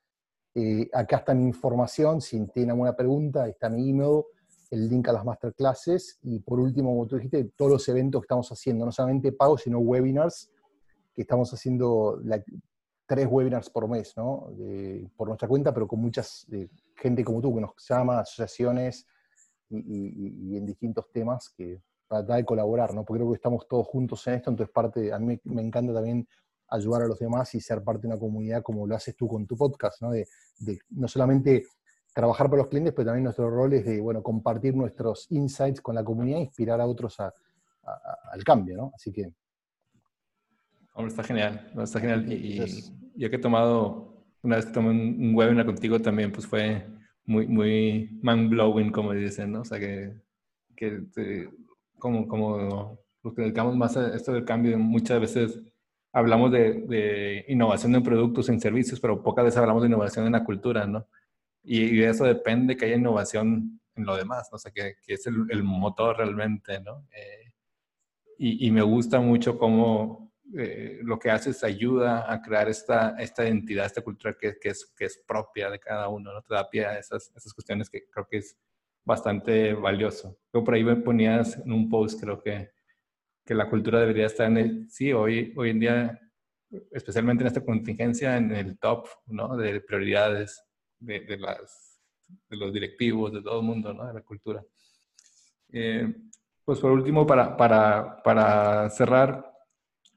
eh, acá está mi información. Si tienen alguna pregunta, está mi email, el link a las masterclasses. Y por último, como tú dijiste, todos los eventos que estamos haciendo, no solamente pagos, sino webinars, que estamos haciendo tres webinars por mes, ¿no? por nuestra cuenta, pero con muchas gente como tú que nos llama, asociaciones y en distintos temas que tratar de colaborar, ¿no? Porque creo que estamos todos juntos en esto, entonces parte, a mí me encanta también ayudar a los demás y ser parte de una comunidad como lo haces tú con tu podcast, ¿no? De, no solamente trabajar para los clientes, pero también nuestro rol es de, bueno, compartir nuestros insights con la comunidad e inspirar a otros al cambio, ¿no? Así que... Hombre, está genial, está genial. Y, yo que he tomado, una vez que tomé un, webinar contigo también, pues fue muy, muy man-blowing, como dicen, ¿no? O sea, que, que como, como los que dedicamos más a esto del cambio, muchas veces hablamos de, innovación en productos, en servicios, pero pocas veces hablamos de innovación en la cultura, ¿no? Y, de eso depende que haya innovación en lo demás, ¿no? o sea, que, que es el, motor realmente, ¿no? Eh, y, y, me gusta mucho cómo eh, lo que haces ayuda a crear esta, esta identidad, esta cultura que, que, es, que es propia de cada uno, ¿no? Te da pie a esas, esas cuestiones que creo que es bastante valioso. Yo por ahí me ponías en un post, creo que, que la cultura debería estar en el, sí, hoy, hoy en día, especialmente en esta contingencia, en el top, ¿no? De prioridades de, de las, de los directivos, de todo el mundo, ¿no? De la cultura. Eh, pues por último, para, para, para cerrar,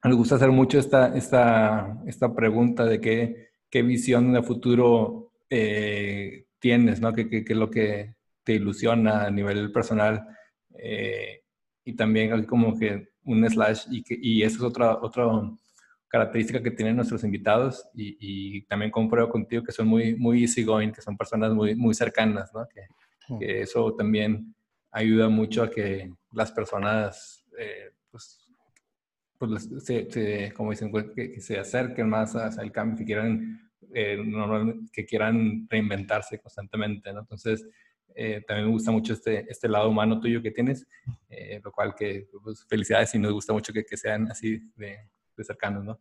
me gusta hacer mucho esta, esta, esta pregunta de qué, qué visión de futuro eh, tienes, ¿no? ¿Qué, qué, qué, es lo que te ilusiona a nivel personal eh, y también como que un slash y, que, y eso es otra, otra, característica que tienen nuestros invitados y, y también compruebo contigo que son muy, muy easygoing, que son personas muy, muy cercanas, ¿no? Que, que eso también ayuda mucho a que las personas, eh, pues, pues se, como dicen, pues, que, se acerquen más al cambio, que quieran, eh, que quieran reinventarse constantemente, ¿no? Entonces, eh, también me gusta mucho este, este lado humano tuyo que tienes, eh, lo cual que pues, felicidades y nos gusta mucho que, que sean así de, de, cercanos, ¿no?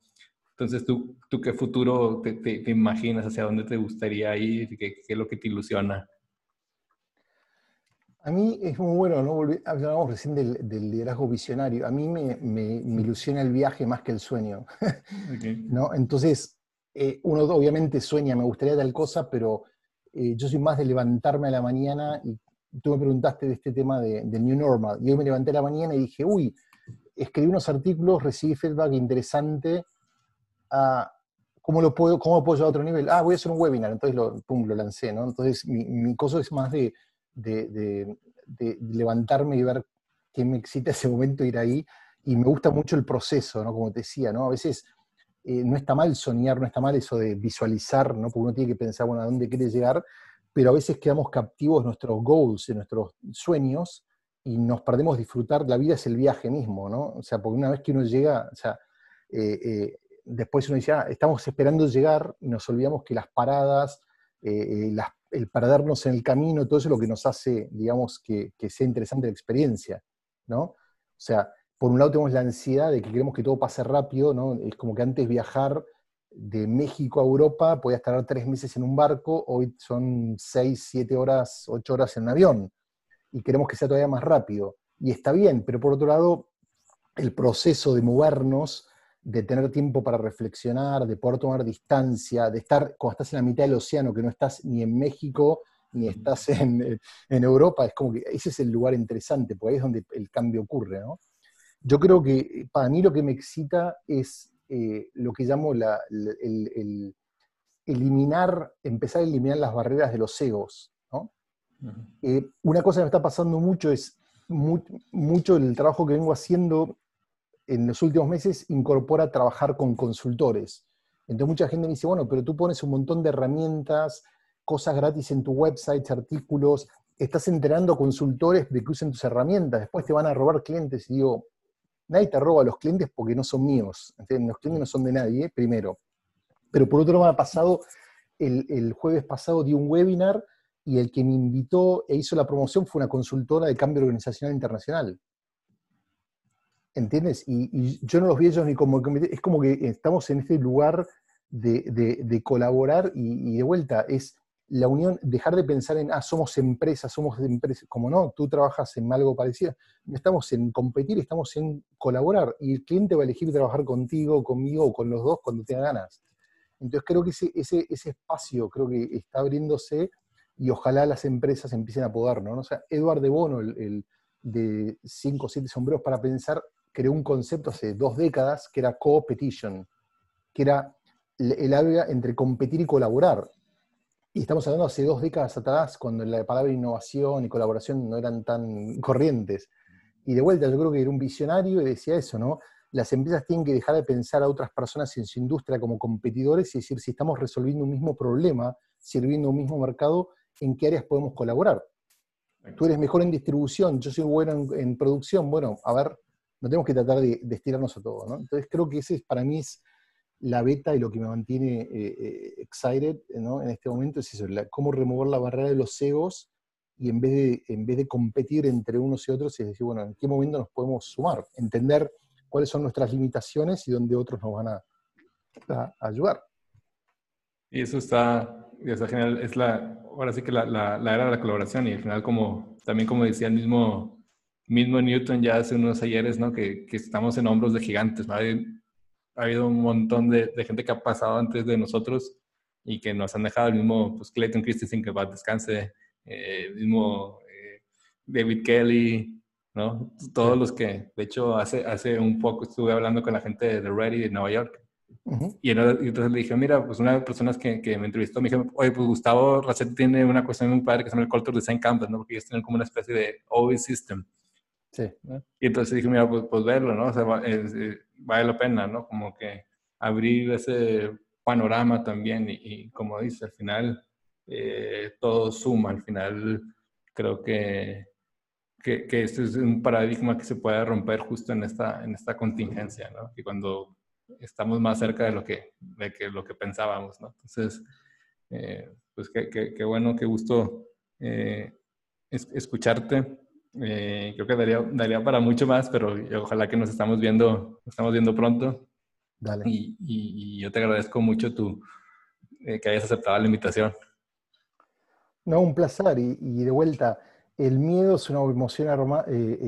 Entonces, ¿tú, tú qué futuro te, te, imaginas? ¿Hacia dónde te gustaría ir? ¿Qué, qué es lo que te ilusiona? A mí es muy bueno, ¿no? hablábamos recién del, del, liderazgo visionario. A mí me, me, me, ilusiona el viaje más que el sueño. ¿no? Entonces, eh, uno obviamente sueña, me gustaría tal cosa, pero eh, yo soy más de levantarme a la mañana y tú me preguntaste de este tema de, New Normal. Yo me levanté a la mañana y dije, uy, escribí unos artículos, recibí feedback interesante. Ah, ¿cómo, lo puedo, ¿Cómo puedo llevar a otro nivel? Ah, voy a hacer un webinar, entonces lo, pum, lo lancé, ¿no? Entonces mi, mi cosa es más de, de, de, levantarme y ver qué me excita ese momento ir ahí. Y me gusta mucho el proceso, ¿no? Como te decía, ¿no? A veces eh, no está mal soñar, no está mal eso de visualizar, ¿no? porque uno tiene que pensar, bueno, a dónde quiere llegar, pero a veces quedamos captivos de nuestros goals, de nuestros sueños, y nos perdemos disfrutar, la vida es el viaje mismo, ¿no? O sea, porque una vez que uno llega, o sea, eh, eh, después uno dice, ah, estamos esperando llegar, y nos olvidamos que las paradas, el perdernos en el camino, todo eso es lo que nos hace, digamos, que, que sea interesante la experiencia, ¿no? O sea, por un lado tenemos la ansiedad de que queremos que todo pase rápido, ¿no? Es como que antes viajar de México a Europa podía estar tres meses en un barco, hoy son seis, siete horas, ocho horas en un avión, y queremos que sea todavía más rápido. Y está bien, pero por otro lado, el proceso de movernos, de tener tiempo para reflexionar, de poder tomar distancia, de estar, cuando estás en la mitad del océano, que no estás ni en México, ni estás en, en Europa, es como que ese es el lugar interesante, porque ahí es donde el cambio ocurre, ¿no? Yo creo que para mí lo que me excita es eh, lo que llamo el, eliminar, empezar a eliminar las barreras de los egos. Eh, una cosa que me está pasando mucho es mucho el trabajo que vengo haciendo en los últimos meses incorpora trabajar con consultores. Entonces mucha gente me dice, bueno, pero tú pones un montón de herramientas, cosas gratis en tu website, artículos, estás enterando consultores de que usen tus herramientas, después te van a robar clientes y digo, nadie te roba a los clientes porque no son míos. Los clientes no son de nadie, primero. Pero por otro lado, ha pasado, el, jueves pasado di un webinar y el que me invitó e hizo la promoción fue una consultora de cambio organizacional internacional. ¿Entiendes? Y, yo no los vi ellos ni como... Es como que estamos en este lugar de, colaborar y, y, de vuelta, es la unión, dejar de pensar en, ah, somos empresas, somos empresas, como no, tú trabajas en algo parecido, estamos en competir, estamos en colaborar, y el cliente va a elegir trabajar contigo, conmigo o con los dos cuando tenga ganas. Entonces creo que ese, ese, ese espacio creo que está abriéndose y ojalá las empresas empiecen a poder, ¿no? O sea, Eduard de Bono, el, de 5 o 7 sombreros para pensar, creó un concepto hace dos décadas que era co-petition, que era el área entre competir y colaborar. Y estamos hablando hace dos décadas atrás, cuando la palabra innovación y colaboración no eran tan corrientes. Y de vuelta, yo creo que era un visionario y decía eso, ¿no? Las empresas tienen que dejar de pensar a otras personas en su industria como competidores y decir, si estamos resolviendo un mismo problema, sirviendo un mismo mercado, ¿en qué áreas podemos colaborar? Tú eres mejor en distribución, yo soy bueno en, producción, bueno, a ver, no tenemos que tratar de, de estirarnos a todo, ¿no? Entonces creo que ese para mí es la beta y lo que me mantiene eh, eh, excited en este momento es eso, cómo remover la barrera de los egos y en vez, de, en vez de competir entre unos y otros, es decir, bueno, ¿en qué momento nos podemos sumar? Entender cuáles son nuestras limitaciones y dónde otros nos van a, ayudar. Y eso está, está, genial. Es la, ahora sí que la, la, era de la colaboración y al final como, también como decía el mismo, mismo Newton ya hace unos ayeres, ¿no? Que, que estamos en hombros de gigantes, ¿no? Ha habido un montón de, gente que ha pasado antes de nosotros y que nos han dejado el mismo, pues Clayton Christensen que va a descanse, eh, el mismo eh, David Kelly, ¿no? Todos los que, de hecho, hace, hace un poco estuve hablando con la gente de Ready de Nueva York. y, entonces le dije, mira, pues una de las personas que, que me entrevistó me dijo, oye, pues Gustavo Racet tiene una cuestión muy padre que se llama el Culture Design Campus, ¿no? Porque ellos tienen como una especie de OE System. Sí. Y entonces dije, mira, pues, pues verlo, ¿no? O sea, eh, vale la pena, ¿no? Como que abrir ese panorama también y, como dice, al final eh, todo suma, al final creo que, que, que, este es un paradigma que se puede romper justo en esta, en esta contingencia, ¿no? Y cuando estamos más cerca de lo que, de que, lo que pensábamos, ¿no? Entonces, eh, pues qué, qué, bueno, qué gusto eh, escucharte. Eh, creo que daría, daría para mucho más, pero ojalá que nos estamos viendo, nos estamos viendo pronto. Dale. Y, y, yo te agradezco mucho tu, que hayas aceptado la invitación. No, un placer. Y, y de vuelta, el miedo es una emoción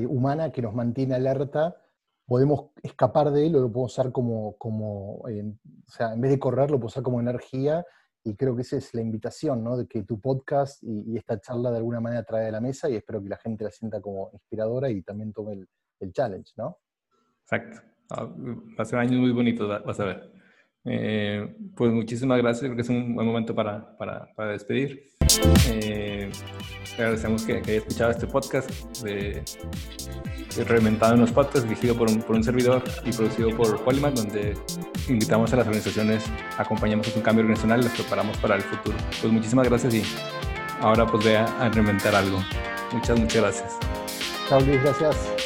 humana que nos mantiene alerta podemos escapar de él o lo podemos usar como, como o sea, en vez de correr, lo podemos usar como energía. Y creo que esa es la invitación, ¿no? De que tu podcast y, esta charla de alguna manera trae a la mesa y espero que la gente la sienta como inspiradora y también tome el, el challenge, ¿no? Exacto. Ah, va a ser años muy bonitos, vas a ver. Eh, pues muchísimas gracias, creo que es un buen momento para, para, despedir. Eh, agradecemos que, que haya escuchado este podcast de Reinventado en los Podcasts, dirigido por un, por un servidor y producido por Polymath, donde invitamos a las organizaciones, acompañamos un cambio organizacional y las preparamos para el futuro. Pues muchísimas gracias y ahora pues ve a, a reinventar algo. Muchas, muchas gracias. Chao Luis, gracias.